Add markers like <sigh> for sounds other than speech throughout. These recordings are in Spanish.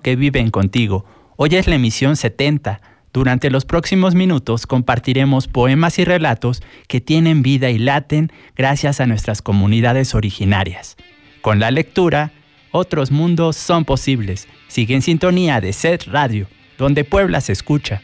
Que viven contigo. Hoy es la emisión 70. Durante los próximos minutos compartiremos poemas y relatos que tienen vida y laten gracias a nuestras comunidades originarias. Con la lectura, otros mundos son posibles. Sigue en sintonía de Set Radio, donde Puebla se escucha.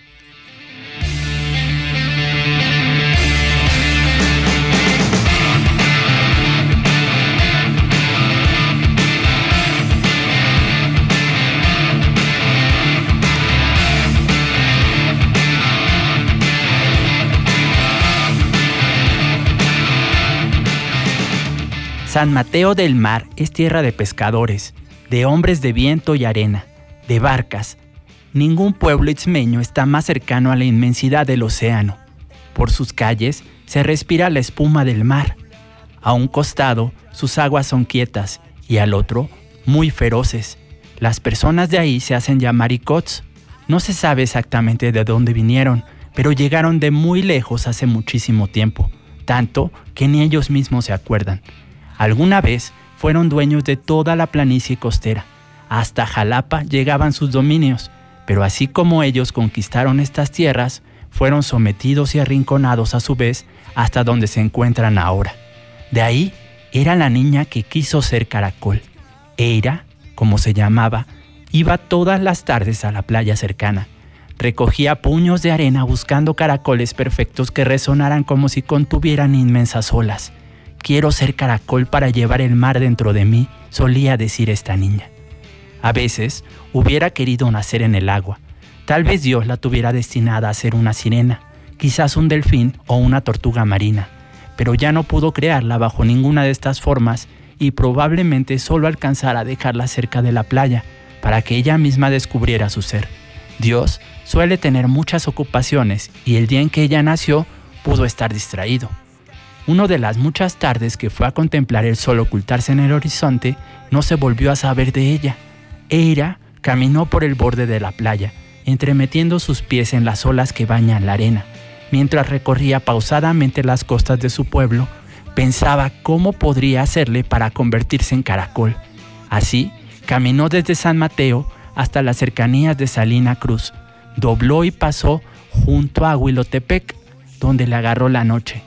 San Mateo del Mar es tierra de pescadores, de hombres de viento y arena, de barcas. Ningún pueblo itzmeño está más cercano a la inmensidad del océano. Por sus calles se respira la espuma del mar. A un costado, sus aguas son quietas y al otro, muy feroces. Las personas de ahí se hacen llamar icots. No se sabe exactamente de dónde vinieron, pero llegaron de muy lejos hace muchísimo tiempo, tanto que ni ellos mismos se acuerdan. Alguna vez fueron dueños de toda la planicie costera. Hasta Jalapa llegaban sus dominios, pero así como ellos conquistaron estas tierras, fueron sometidos y arrinconados a su vez hasta donde se encuentran ahora. De ahí era la niña que quiso ser caracol. Eira, como se llamaba, iba todas las tardes a la playa cercana. Recogía puños de arena buscando caracoles perfectos que resonaran como si contuvieran inmensas olas. Quiero ser caracol para llevar el mar dentro de mí, solía decir esta niña. A veces hubiera querido nacer en el agua. Tal vez Dios la tuviera destinada a ser una sirena, quizás un delfín o una tortuga marina, pero ya no pudo crearla bajo ninguna de estas formas y probablemente solo alcanzara a dejarla cerca de la playa para que ella misma descubriera su ser. Dios suele tener muchas ocupaciones y el día en que ella nació pudo estar distraído. Una de las muchas tardes que fue a contemplar el sol ocultarse en el horizonte, no se volvió a saber de ella. Eira caminó por el borde de la playa, entremetiendo sus pies en las olas que bañan la arena. Mientras recorría pausadamente las costas de su pueblo, pensaba cómo podría hacerle para convertirse en caracol. Así, caminó desde San Mateo hasta las cercanías de Salina Cruz, dobló y pasó junto a Huilotepec, donde le agarró la noche.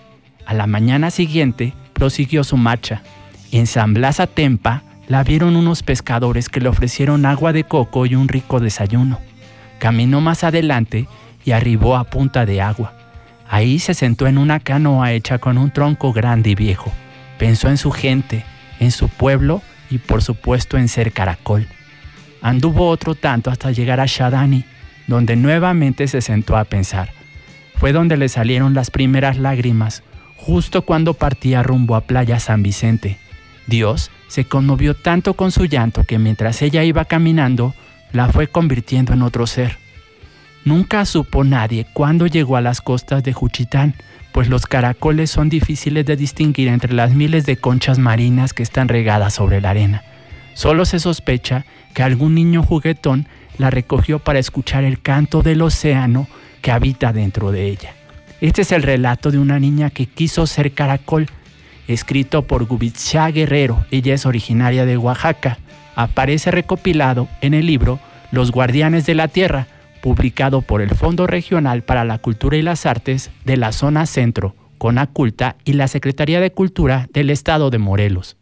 A la mañana siguiente prosiguió su marcha. En San Blas Atempa la vieron unos pescadores que le ofrecieron agua de coco y un rico desayuno. Caminó más adelante y arribó a Punta de Agua. Ahí se sentó en una canoa hecha con un tronco grande y viejo. Pensó en su gente, en su pueblo y por supuesto en ser caracol. Anduvo otro tanto hasta llegar a Shadani, donde nuevamente se sentó a pensar. Fue donde le salieron las primeras lágrimas, justo cuando partía rumbo a Playa San Vicente. Dios se conmovió tanto con su llanto que mientras ella iba caminando, la fue convirtiendo en otro ser. Nunca supo nadie cuándo llegó a las costas de Juchitán, pues los caracoles son difíciles de distinguir entre las miles de conchas marinas que están regadas sobre la arena. Solo se sospecha que algún niño juguetón la recogió para escuchar el canto del océano que habita dentro de ella. Este es el relato de una niña que quiso ser caracol, escrito por Gubitsa Guerrero. Ella es originaria de Oaxaca. Aparece recopilado en el libro Los Guardianes de la Tierra, publicado por el Fondo Regional para la Cultura y las Artes de la Zona Centro, Conaculta y la Secretaría de Cultura del Estado de Morelos.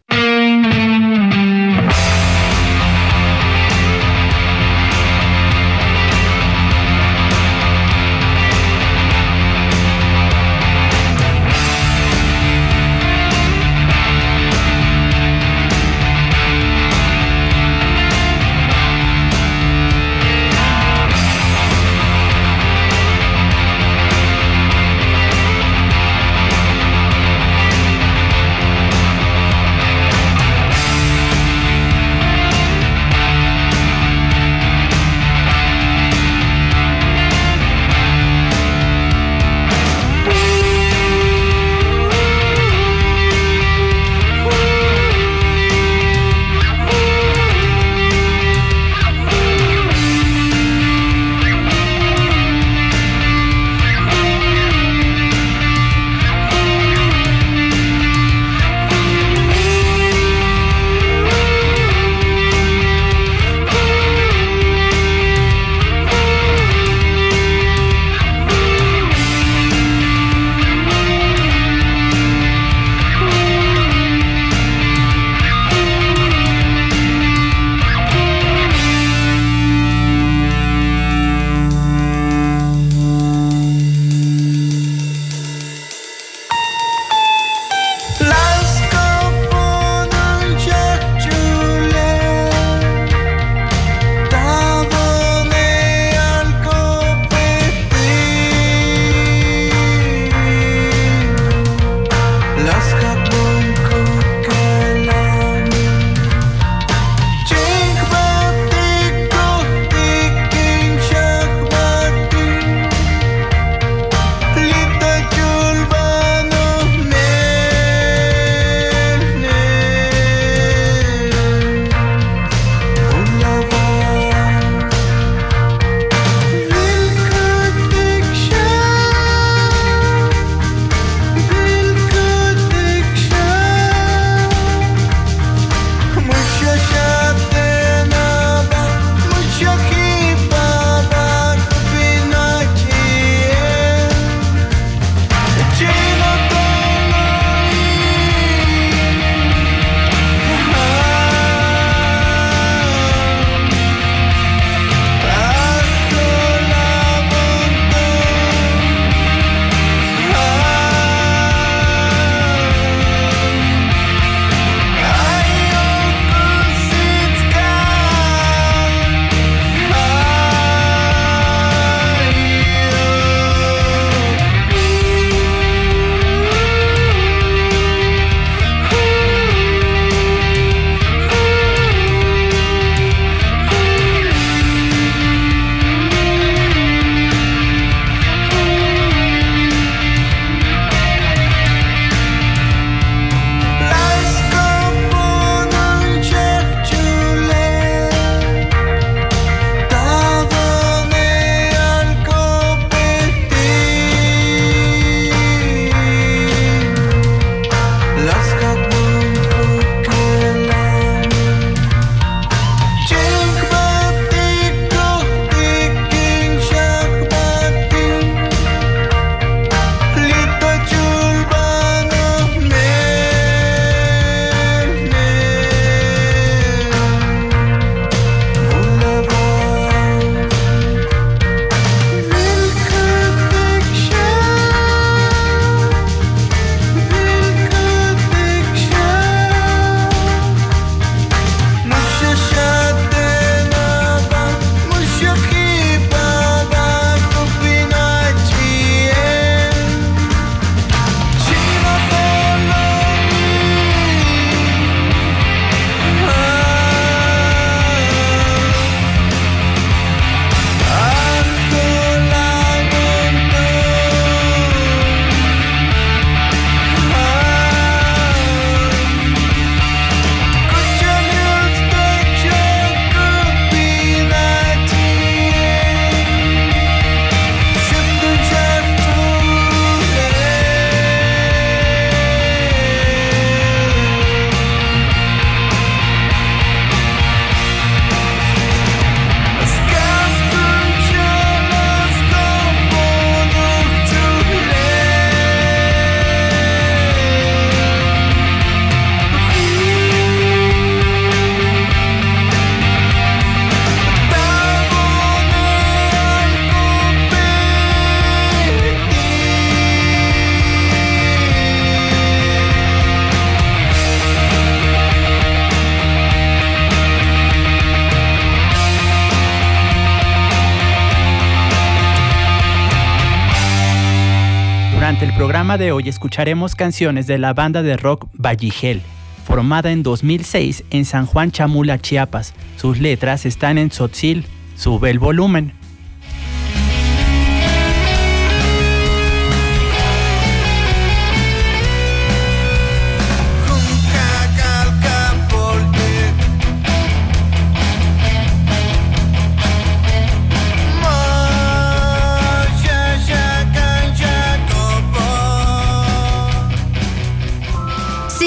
De hoy escucharemos canciones de la banda de rock Valligel, formada en 2006 en San Juan Chamula, Chiapas. Sus letras están en Tzotzil. Sube el volumen.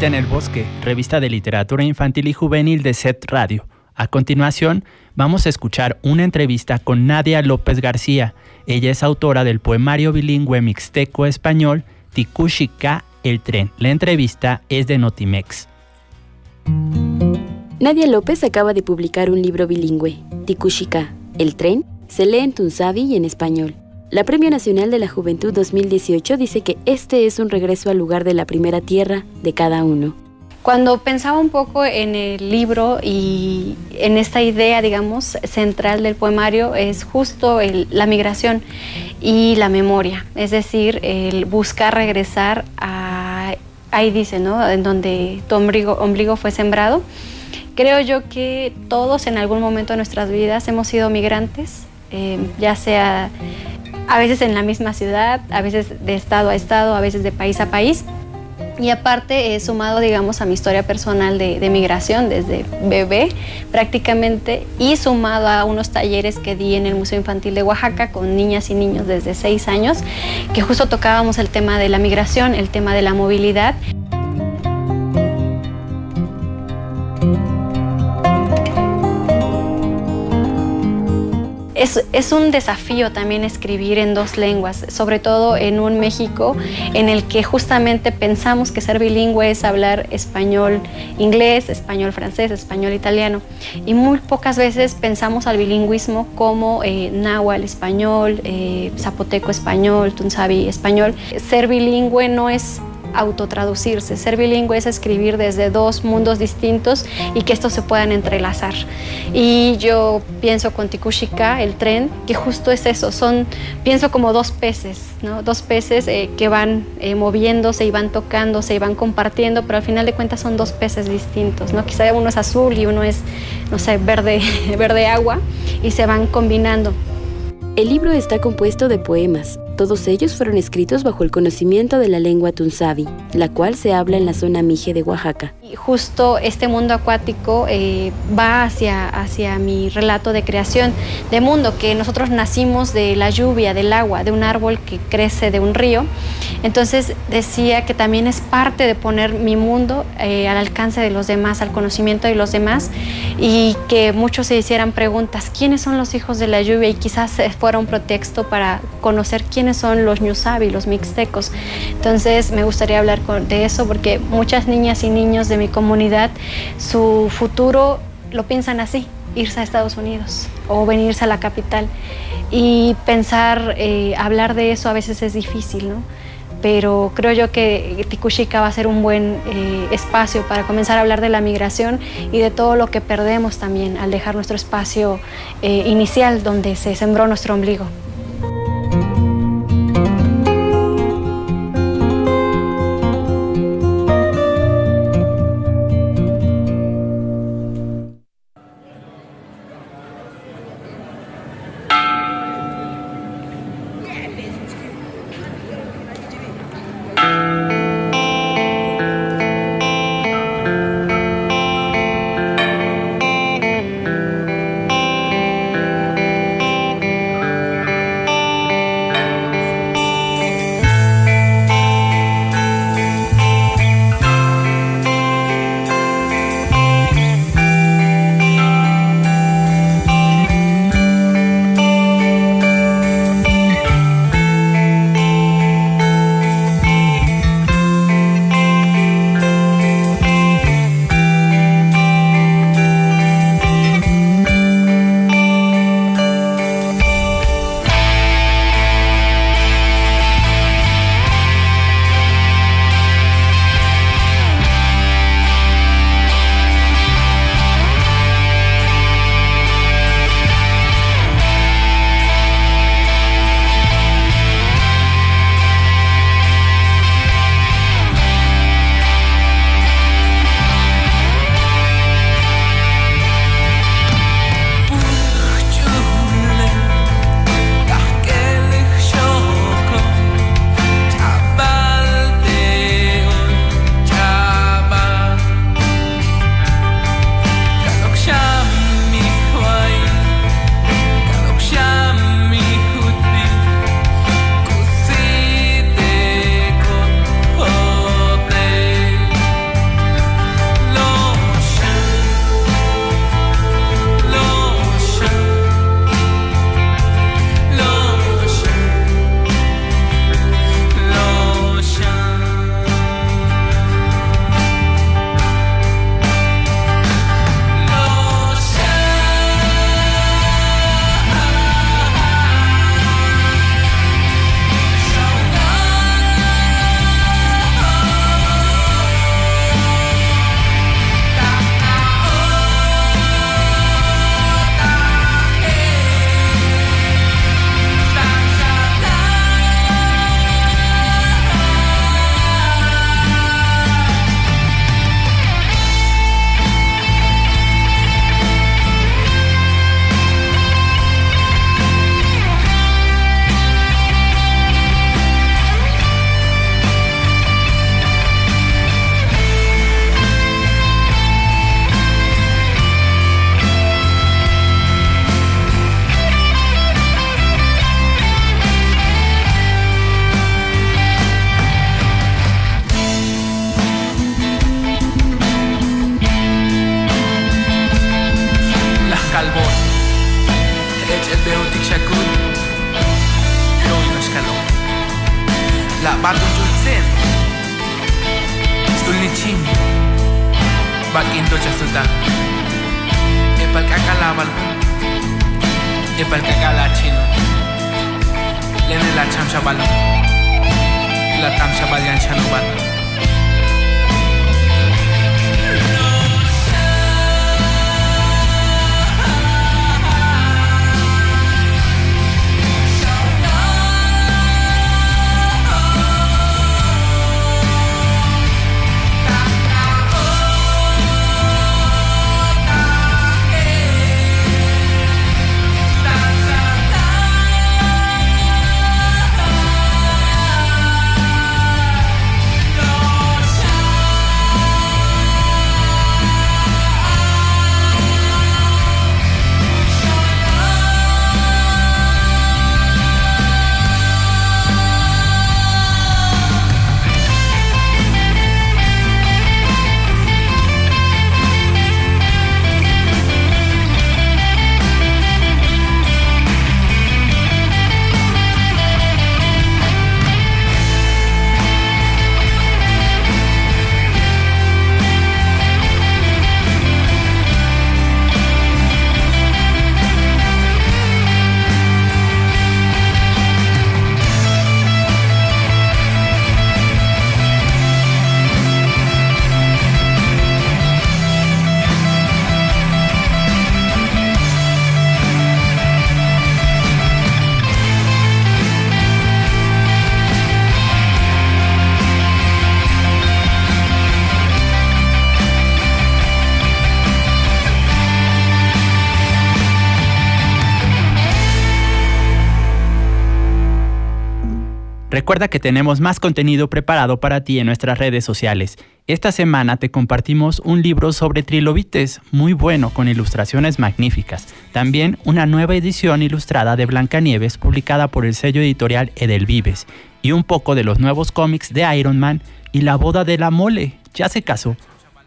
En El Bosque, revista de literatura infantil y juvenil de Set Radio. A continuación, vamos a escuchar una entrevista con Nadia López García. Ella es autora del poemario bilingüe mixteco español Tikushika El Tren. La entrevista es de Notimex. Nadia López acaba de publicar un libro bilingüe, Tikushika El Tren. Se lee en tunzabi y en español. La Premio Nacional de la Juventud 2018 dice que este es un regreso al lugar de la primera tierra de cada uno. Cuando pensaba un poco en el libro y en esta idea, digamos, central del poemario, es justo la migración y la memoria, es decir, el buscar regresar a, ahí dice, ¿no? En donde tu ombligo, ombligo fue sembrado. Creo yo que todos en algún momento de nuestras vidas hemos sido migrantes, eh, ya sea a veces en la misma ciudad, a veces de estado a estado, a veces de país a país. Y aparte he sumado, digamos, a mi historia personal de, migración desde bebé prácticamente y sumado a unos talleres que di en el Museo Infantil de Oaxaca con niñas y niños desde seis años, que justo tocábamos el tema de la migración, el tema de la movilidad. Es, un desafío también escribir en dos lenguas, sobre todo en un México en el que justamente pensamos que ser bilingüe es hablar español inglés, español francés, español italiano. Y muy pocas veces pensamos al bilingüismo como eh, náhuatl español, eh, zapoteco español, tunzabi español. Ser bilingüe no es autotraducirse. Ser bilingüe es escribir desde dos mundos distintos y que estos se puedan entrelazar. Y yo pienso con Tikushika, el tren, que justo es eso, son, pienso como dos peces, ¿no? dos peces eh, que van eh, moviéndose y van tocándose y van compartiendo, pero al final de cuentas son dos peces distintos, ¿no? quizá uno es azul y uno es, no sé, verde, <laughs> verde agua y se van combinando. El libro está compuesto de poemas, todos ellos fueron escritos bajo el conocimiento de la lengua tunzabi, la cual se habla en la zona Mije de Oaxaca. Justo este mundo acuático eh, va hacia, hacia mi relato de creación de mundo, que nosotros nacimos de la lluvia, del agua, de un árbol que crece de un río. Entonces decía que también es parte de poner mi mundo eh, al alcance de los demás, al conocimiento de los demás, y que muchos se hicieran preguntas, ¿quiénes son los hijos de la lluvia? Y quizás fuera un pretexto para conocer quién son los ñusabi, los mixtecos. Entonces me gustaría hablar de eso porque muchas niñas y niños de mi comunidad, su futuro lo piensan así, irse a Estados Unidos o venirse a la capital. Y pensar, eh, hablar de eso a veces es difícil, ¿no? pero creo yo que Tikushika va a ser un buen eh, espacio para comenzar a hablar de la migración y de todo lo que perdemos también al dejar nuestro espacio eh, inicial donde se sembró nuestro ombligo. Tikshakun Loy mashkalo La batun julsen Sulni chim Bakinto chasuta Epal kakalabal Epal kakalachino Lene la chamshabalo La tamshabalian chanubalo Recuerda que tenemos más contenido preparado para ti en nuestras redes sociales. Esta semana te compartimos un libro sobre trilobites, muy bueno, con ilustraciones magníficas. También una nueva edición ilustrada de Blancanieves publicada por el sello editorial Edelvives. Y un poco de los nuevos cómics de Iron Man y la boda de la mole. ¿Ya se casó?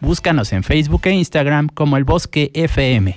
Búscanos en Facebook e Instagram como El Bosque FM.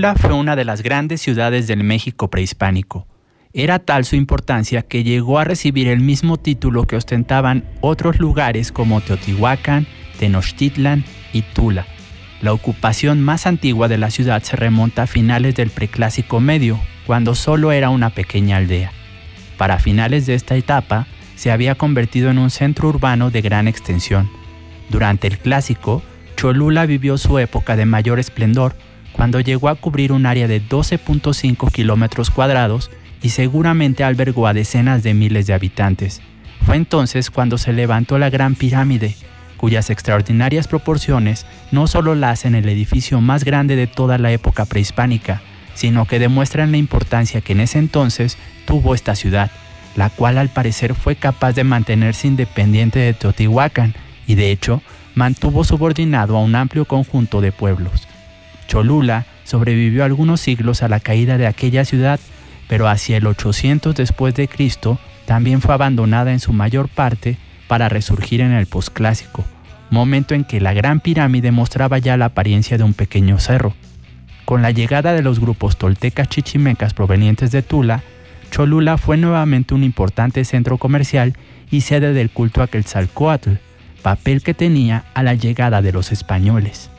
Cholula fue una de las grandes ciudades del México prehispánico. Era tal su importancia que llegó a recibir el mismo título que ostentaban otros lugares como Teotihuacán, Tenochtitlan y Tula. La ocupación más antigua de la ciudad se remonta a finales del preclásico medio, cuando solo era una pequeña aldea. Para finales de esta etapa, se había convertido en un centro urbano de gran extensión. Durante el clásico, Cholula vivió su época de mayor esplendor, cuando llegó a cubrir un área de 12.5 kilómetros cuadrados y seguramente albergó a decenas de miles de habitantes. Fue entonces cuando se levantó la Gran Pirámide, cuyas extraordinarias proporciones no solo la hacen el edificio más grande de toda la época prehispánica, sino que demuestran la importancia que en ese entonces tuvo esta ciudad, la cual al parecer fue capaz de mantenerse independiente de Teotihuacán y de hecho mantuvo subordinado a un amplio conjunto de pueblos. Cholula sobrevivió algunos siglos a la caída de aquella ciudad, pero hacia el 800 después de Cristo también fue abandonada en su mayor parte para resurgir en el posclásico, momento en que la Gran Pirámide mostraba ya la apariencia de un pequeño cerro. Con la llegada de los grupos toltecas chichimecas provenientes de Tula, Cholula fue nuevamente un importante centro comercial y sede del culto a Quetzalcoatl, papel que tenía a la llegada de los españoles.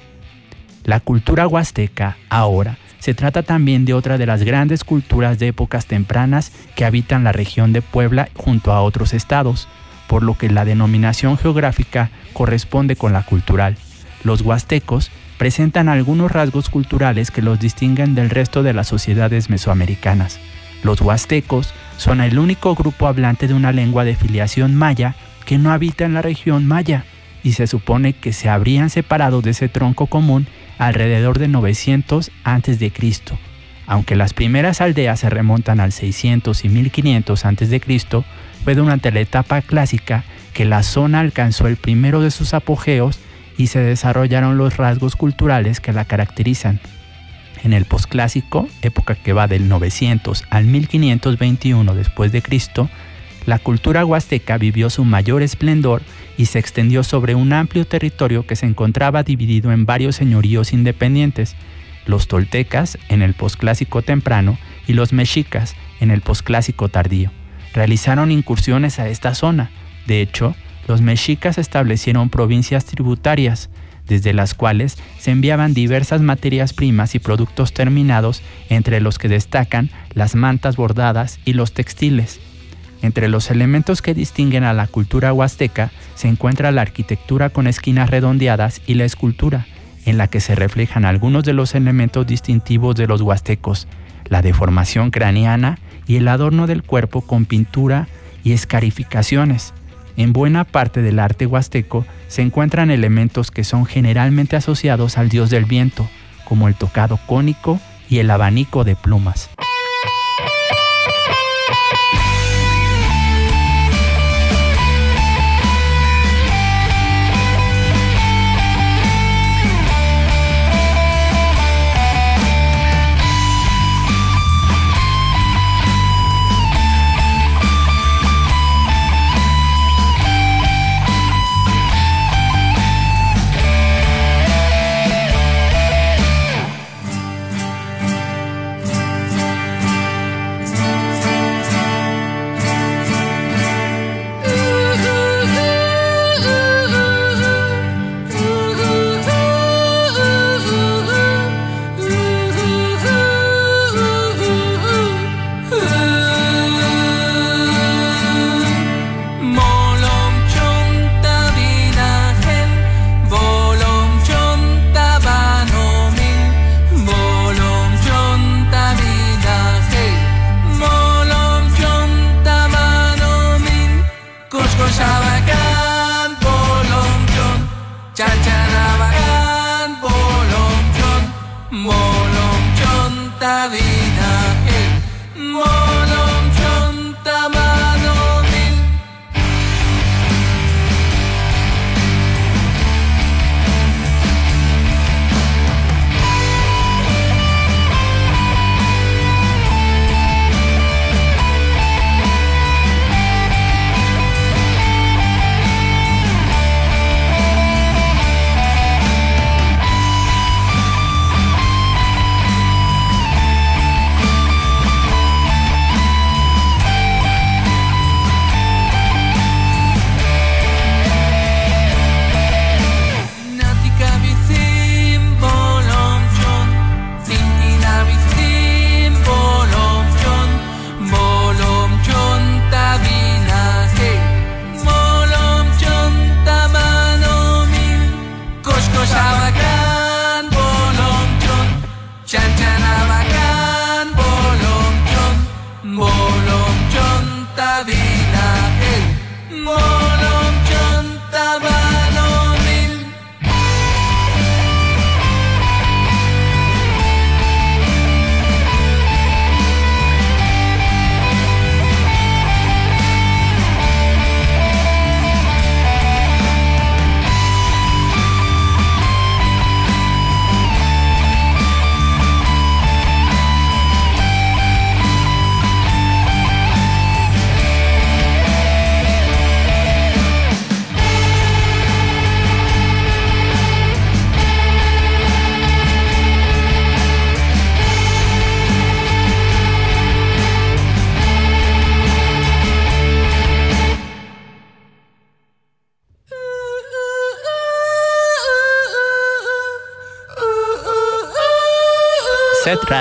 La cultura huasteca, ahora, se trata también de otra de las grandes culturas de épocas tempranas que habitan la región de Puebla junto a otros estados, por lo que la denominación geográfica corresponde con la cultural. Los huastecos presentan algunos rasgos culturales que los distinguen del resto de las sociedades mesoamericanas. Los huastecos son el único grupo hablante de una lengua de filiación maya que no habita en la región maya y se supone que se habrían separado de ese tronco común alrededor de 900 a.C. Aunque las primeras aldeas se remontan al 600 y 1500 a.C., fue durante la etapa clásica que la zona alcanzó el primero de sus apogeos y se desarrollaron los rasgos culturales que la caracterizan. En el posclásico, época que va del 900 al 1521 después de Cristo, la cultura huasteca vivió su mayor esplendor y se extendió sobre un amplio territorio que se encontraba dividido en varios señoríos independientes, los toltecas en el posclásico temprano y los mexicas en el posclásico tardío realizaron incursiones a esta zona. De hecho, los mexicas establecieron provincias tributarias, desde las cuales se enviaban diversas materias primas y productos terminados, entre los que destacan las mantas bordadas y los textiles. Entre los elementos que distinguen a la cultura huasteca se encuentra la arquitectura con esquinas redondeadas y la escultura, en la que se reflejan algunos de los elementos distintivos de los huastecos, la deformación craneana y el adorno del cuerpo con pintura y escarificaciones. En buena parte del arte huasteco se encuentran elementos que son generalmente asociados al dios del viento, como el tocado cónico y el abanico de plumas.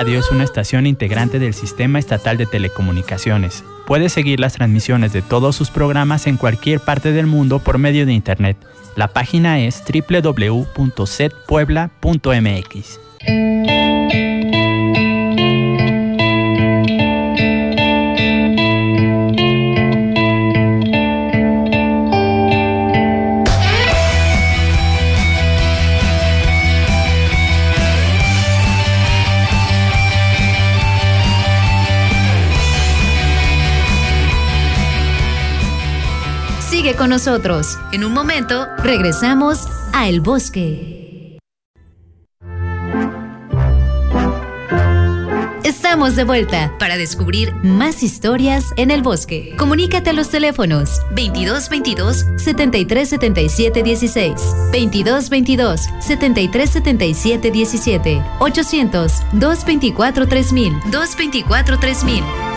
Radio es una estación integrante del Sistema Estatal de Telecomunicaciones. Puede seguir las transmisiones de todos sus programas en cualquier parte del mundo por medio de Internet. La página es www.setpuebla.mx. Sigue con nosotros. En un momento regresamos a El Bosque. Estamos de vuelta para descubrir más historias en el bosque. Comunícate a los teléfonos 2222 7377 16, 2222 7377 17, 800 224 3000, 224 3000.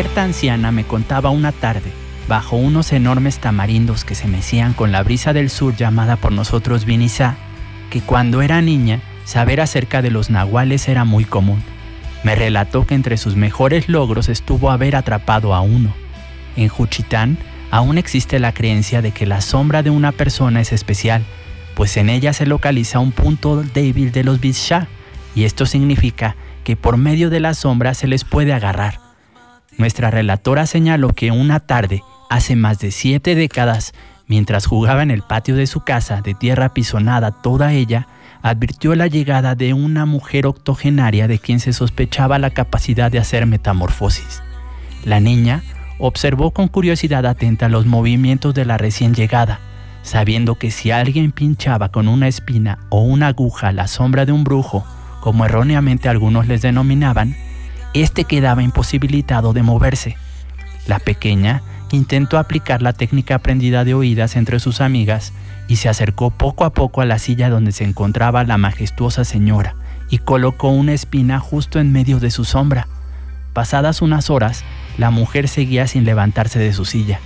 Cierta anciana me contaba una tarde, bajo unos enormes tamarindos que se mecían con la brisa del sur llamada por nosotros Vinizá, que cuando era niña saber acerca de los nahuales era muy común. Me relató que entre sus mejores logros estuvo haber atrapado a uno. En Juchitán aún existe la creencia de que la sombra de una persona es especial, pues en ella se localiza un punto débil de los Bishá, y esto significa que por medio de la sombra se les puede agarrar. Nuestra relatora señaló que una tarde, hace más de siete décadas, Mientras jugaba en el patio de su casa, de tierra pisonada toda ella, advirtió la llegada de una mujer octogenaria de quien se sospechaba la capacidad de hacer metamorfosis. La niña observó con curiosidad atenta los movimientos de la recién llegada, sabiendo que si alguien pinchaba con una espina o una aguja la sombra de un brujo, como erróneamente algunos les denominaban, éste quedaba imposibilitado de moverse. La pequeña intentó aplicar la técnica aprendida de oídas entre sus amigas y se acercó poco a poco a la silla donde se encontraba la majestuosa señora y colocó una espina justo en medio de su sombra. Pasadas unas horas, la mujer seguía sin levantarse de su silla.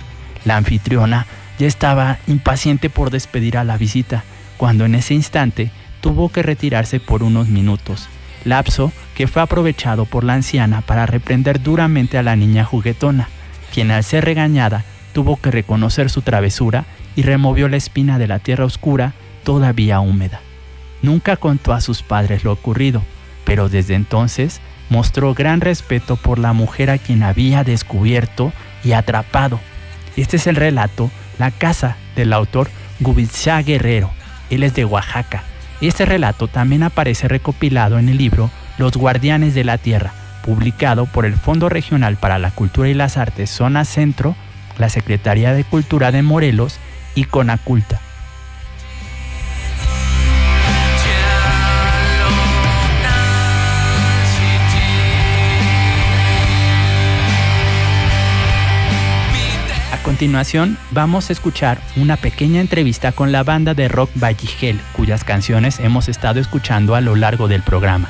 La anfitriona ya estaba impaciente por despedir a la visita, cuando en ese instante tuvo que retirarse por unos minutos, lapso que fue aprovechado por la anciana para reprender duramente a la niña juguetona, quien al ser regañada tuvo que reconocer su travesura y removió la espina de la tierra oscura todavía húmeda. Nunca contó a sus padres lo ocurrido, pero desde entonces mostró gran respeto por la mujer a quien había descubierto y atrapado. Este es el relato La casa del autor Gubitza Guerrero. Él es de Oaxaca. Este relato también aparece recopilado en el libro Los Guardianes de la Tierra, publicado por el Fondo Regional para la Cultura y las Artes Zona Centro, la Secretaría de Cultura de Morelos y Conaculta. A continuación, vamos a escuchar una pequeña entrevista con la banda de rock Valligel, cuyas canciones hemos estado escuchando a lo largo del programa.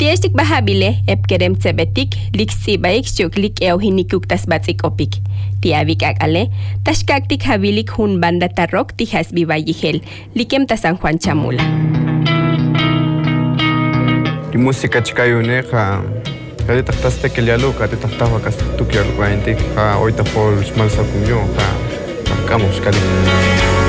Piestik baha bile, ep kerem tsebetik, lik si baik syuk lik eo hinikuk tas batik opik. Tia vikak ale, tas kaktik habilik hun banda tarok tihas biwa likem tas ang Juan Chamula. Di musika chikayu ne, ha, ha di taktas tekel yalu, ha di taktas tukyal guayintik, ha, oita pol shmal sakum yo, ha, ha, kamus kalim. Ha.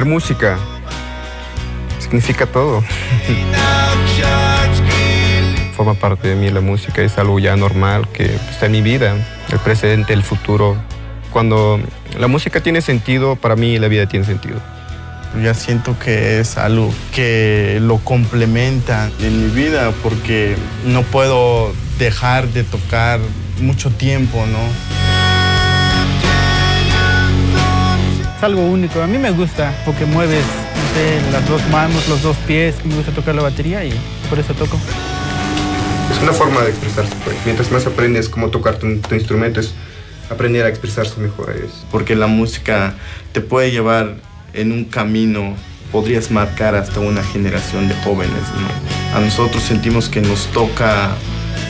Hacer música significa todo. <laughs> Forma parte de mí la música, es algo ya normal que está en mi vida, el presente, el futuro. Cuando la música tiene sentido, para mí la vida tiene sentido. Ya siento que es algo que lo complementa en mi vida porque no puedo dejar de tocar mucho tiempo, ¿no? Es algo único. A mí me gusta porque mueves las dos manos, los dos pies. Me gusta tocar la batería y por eso toco. Es una forma de expresarse. Pues. Mientras más aprendes cómo tocar tu, instrumento, es aprender a expresarse mejor. Es. Porque la música te puede llevar en un camino, podrías marcar hasta una generación de jóvenes. A nosotros sentimos que nos toca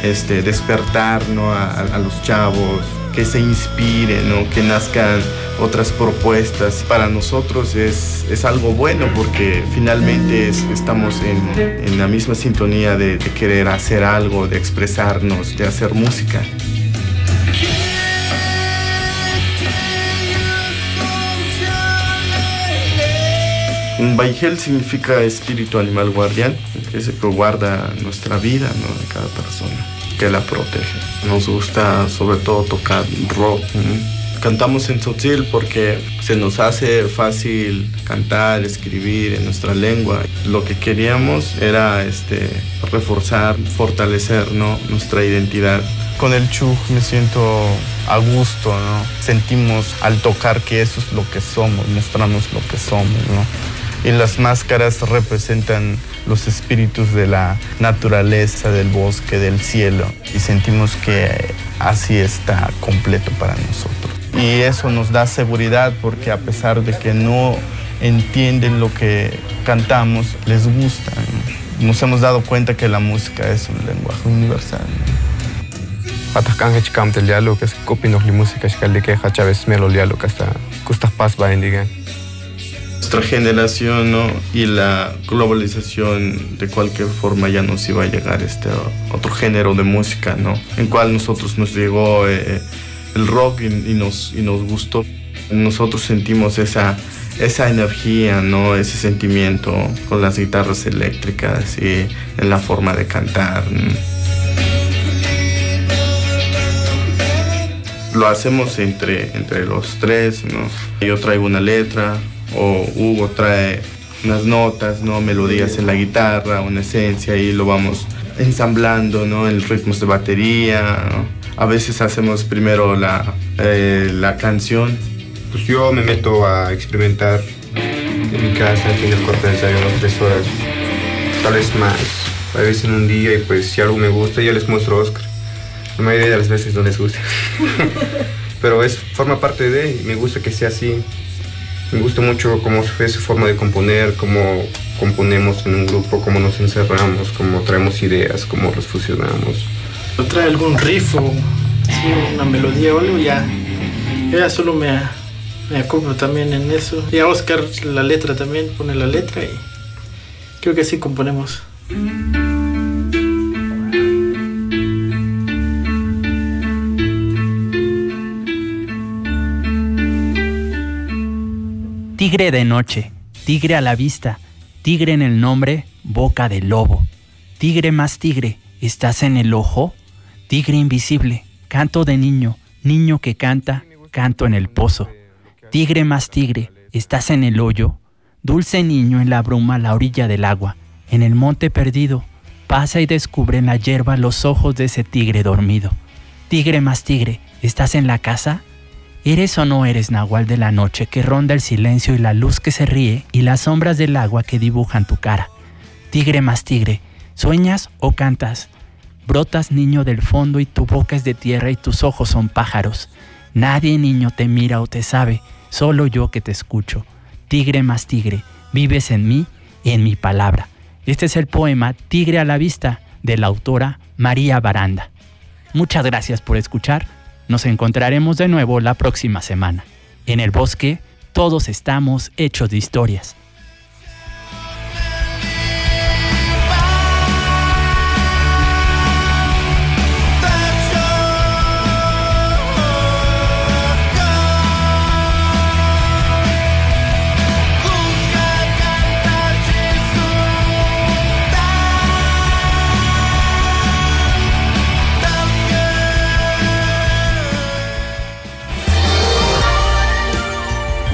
este, despertar a, a los chavos, que se inspiren, ¿no? que nazcan otras propuestas. Para nosotros es, es algo bueno porque finalmente estamos en, en, la misma sintonía de, querer hacer algo, de expresarnos, de hacer música. Un Baigel significa espíritu animal guardián, que es el que guarda nuestra vida ¿no? de cada persona, que la protege. Nos gusta sobre todo tocar rock, Cantamos en tzotzil porque se nos hace fácil cantar, escribir en nuestra lengua. Lo que queríamos era este, reforzar, fortalecer ¿no? nuestra identidad. Con el chug me siento a gusto, ¿no? Sentimos al tocar que eso es lo que somos, mostramos lo que somos, ¿no? Y las máscaras representan los espíritus de la naturaleza, del bosque, del cielo. Y sentimos que así está completo para nosotros. Y eso nos da seguridad porque a pesar de que no entienden lo que cantamos, les gusta. Nos hemos dado cuenta que la música es un lenguaje universal. música nuestra generación ¿no? y la globalización de cualquier forma ya nos iba a llegar este otro género de música, ¿no? En cual nosotros nos llegó eh, el rock y, nos, y nos gustó. Nosotros sentimos esa, esa energía, ¿no? Ese sentimiento con las guitarras eléctricas y en la forma de cantar. Lo hacemos entre, entre los tres, ¿no? Yo traigo una letra, o Hugo trae unas notas, ¿no? melodías en la guitarra, una esencia y lo vamos ensamblando ¿no? en ritmos de batería. A veces hacemos primero la, eh, la canción. Pues yo me meto a experimentar en mi casa, en el corte de ensayo, unas tres horas, tal vez más, a veces en un día y pues si algo me gusta ya les muestro a Oscar. La mayoría de las veces no les gusta. <laughs> Pero es, forma parte de, me gusta que sea así. Me gusta mucho cómo es su forma de componer, cómo componemos en un grupo, cómo nos encerramos, cómo traemos ideas, cómo los fusionamos. Trae algún riff o una melodía o algo, ya. Ella solo me, me acoplo también en eso. Y a Oscar la letra también, pone la letra y creo que así componemos. Tigre de noche, tigre a la vista, tigre en el nombre, boca de lobo. Tigre más tigre, ¿estás en el ojo? Tigre invisible, canto de niño, niño que canta, canto en el pozo. Tigre más tigre, ¿estás en el hoyo? Dulce niño en la bruma a la orilla del agua, en el monte perdido, pasa y descubre en la hierba los ojos de ese tigre dormido. Tigre más tigre, ¿estás en la casa? ¿Eres o no eres Nahual de la noche que ronda el silencio y la luz que se ríe y las sombras del agua que dibujan tu cara? Tigre más tigre, ¿sueñas o cantas? Brotas niño del fondo y tu boca es de tierra y tus ojos son pájaros. Nadie niño te mira o te sabe, solo yo que te escucho. Tigre más tigre, vives en mí y en mi palabra. Este es el poema Tigre a la vista de la autora María Baranda. Muchas gracias por escuchar nos encontraremos de nuevo la próxima semana. En el bosque, todos estamos hechos de historias.